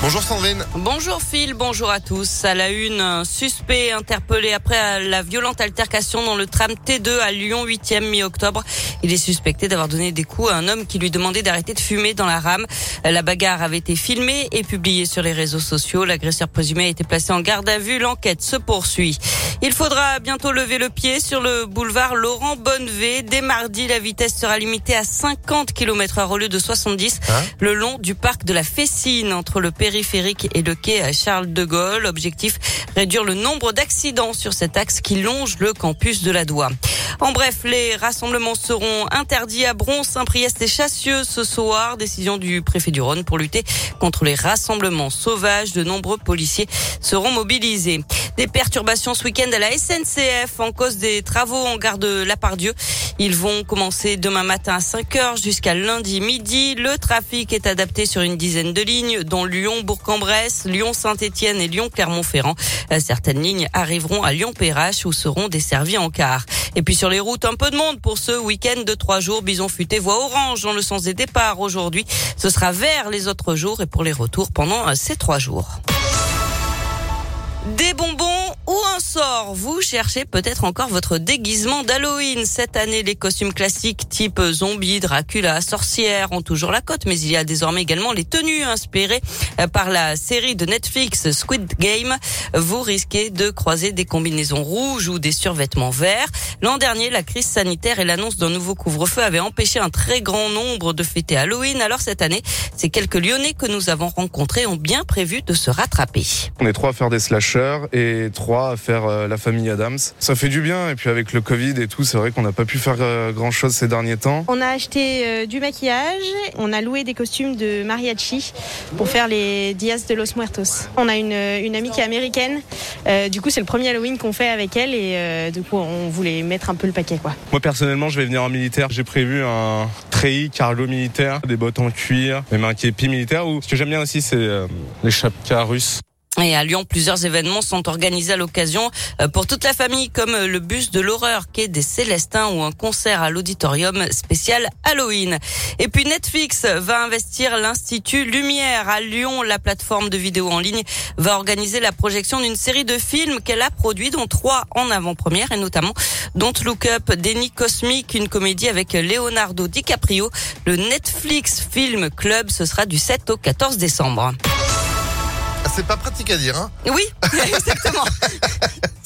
Bonjour Sandrine. Bonjour Phil, bonjour à tous. À la une, un suspect interpellé après la violente altercation dans le tram T2 à Lyon 8e mi-octobre. Il est suspecté d'avoir donné des coups à un homme qui lui demandait d'arrêter de fumer dans la rame. La bagarre avait été filmée et publiée sur les réseaux sociaux. L'agresseur présumé a été placé en garde à vue. L'enquête se poursuit. Il faudra bientôt lever le pied sur le boulevard Laurent Bonnevé. Dès mardi, la vitesse sera limitée à 50 km heure au lieu de 70 Hein le long du parc de la Fessine entre le et le quai Charles de Gaulle. Objectif, réduire le nombre d'accidents sur cet axe qui longe le campus de la Doua. En bref, les rassemblements seront interdits à Bron, Saint-Priest et Chassieux ce soir. Décision du préfet du Rhône pour lutter contre les rassemblements sauvages. De nombreux policiers seront mobilisés. Des perturbations ce week-end à la SNCF en cause des travaux en gare de Lapardieu. Ils vont commencer demain matin à 5 heures jusqu'à lundi midi. Le trafic est adapté sur une dizaine de lignes, dont Lyon, Bourg-en-Bresse, Lyon-Saint-Étienne et Lyon-Clermont-Ferrand. Euh, Certaines lignes arriveront à Lyon-Perrache où seront desservies en car. Et puis sur les routes, un peu de monde pour ce week-end de trois jours. Bison futé voie orange dans le sens des départs aujourd'hui. Ce sera vert les autres jours et pour les retours pendant euh, ces trois jours. Des bonbons ou un sort Vous cherchez peut-être encore votre déguisement d'Halloween. Cette année, les costumes classiques type zombie, Dracula, sorcière ont toujours la cote, mais il y a désormais également les tenues inspirées euh, par la série de Netflix Squid Game. Vous risquez de croiser des combinaisons rouges ou des survêtements verts. L'an dernier, la crise sanitaire et l'annonce d'un nouveau couvre-feu avaient empêché un très grand nombre de fêter Halloween. Alors cette année, ces quelques Lyonnais que nous avons rencontrés ont bien prévu de se rattraper. On est trois à faire des slashers et trois à faire euh, la famille Adams. Ça fait du bien et puis avec le Covid et tout, c'est vrai qu'on n'a pas pu faire euh, grand chose ces derniers temps. On a acheté euh, du maquillage, on a loué des costumes de mariachi pour faire les Dias de los Muertos. On a une, une amie qui est américaine, euh, du coup c'est le premier Halloween qu'on fait avec elle et euh, du coup on voulait mettre un peu le paquet quoi. Moi personnellement, je vais venir en militaire. J'ai prévu un treillis cargo militaire, des bottes en cuir, même un képi militaire. Ou ce que j'aime bien aussi, c'est euh, les chapkas russes. Et à Lyon, plusieurs événements sont organisés à l'occasion euh, pour toute la famille, comme euh, le bus de l'horreur quai des Célestins ou un concert à l'auditorium spécial Halloween. Et puis Netflix va investir l'Institut Lumière à Lyon. La plateforme de vidéo en ligne va organiser la projection d'une série de films qu'elle a produits, dont trois en avant-première, et notamment Don't Look Up, Déni Cosmique, une comédie avec Leonardo DiCaprio. Le Netflix Film Club, ce sera du 7 au 14 décembre. C'est pas pratique à dire, hein Oui, exactement.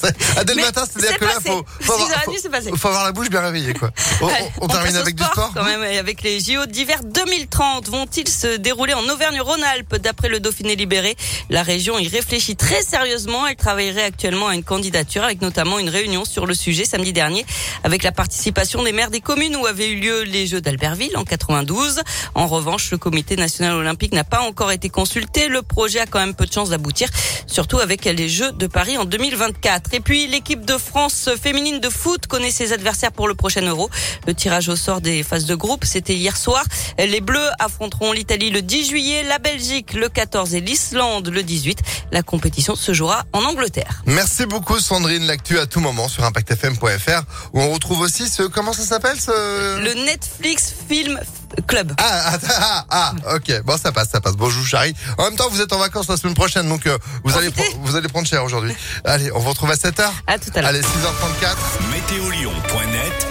Ah, dès le Mais matin, c'est-à-dire c'est que là, passé. faut, faut, avoir, 6h30, faut- c'est passé. faut avoir la bouche bien réveillée, quoi. On, Allez, on- on termine avec du sport, quand même, avec les JO d'hiver 2030. Vont-ils se dérouler en Auvergne-Rhône-Alpes D'après le Dauphiné libéré, la région y réfléchit très sérieusement. Elle travaillerait actuellement à une candidature avec notamment une réunion sur le sujet samedi dernier avec la participation des maires des communes où avaient eu lieu les Jeux d'Albertville en 92. En revanche, le comité national olympique n'a pas encore été consulté. Le projet a quand même peu de chances d'aboutir, surtout avec les Jeux de Paris en 2024. Et puis, l'équipe de France féminine de foot connaît ses adversaires pour le prochain Euro. Le tirage au sort des phases de groupe, c'était hier soir. Les Bleus affronteront l'Italie le 10 juillet, la Belgique le 14 et l'Islande le 18. La compétition se jouera en Angleterre. Merci beaucoup, Sandrine. L'actu à tout moment sur ImpactFM.fr où on retrouve aussi ce, comment ça s'appelle, ce? Le Netflix Film Club. Ah, ah, ah, ah, ok. Bon, ça passe, ça passe. Bon, je vous charrie. En même temps, vous êtes en vacances la semaine prochaine, donc euh, vous allez vous allez prendre cher aujourd'hui. Allez, on vous retrouve à 7h. À tout à l'heure. Allez, 6h34. Météolion.net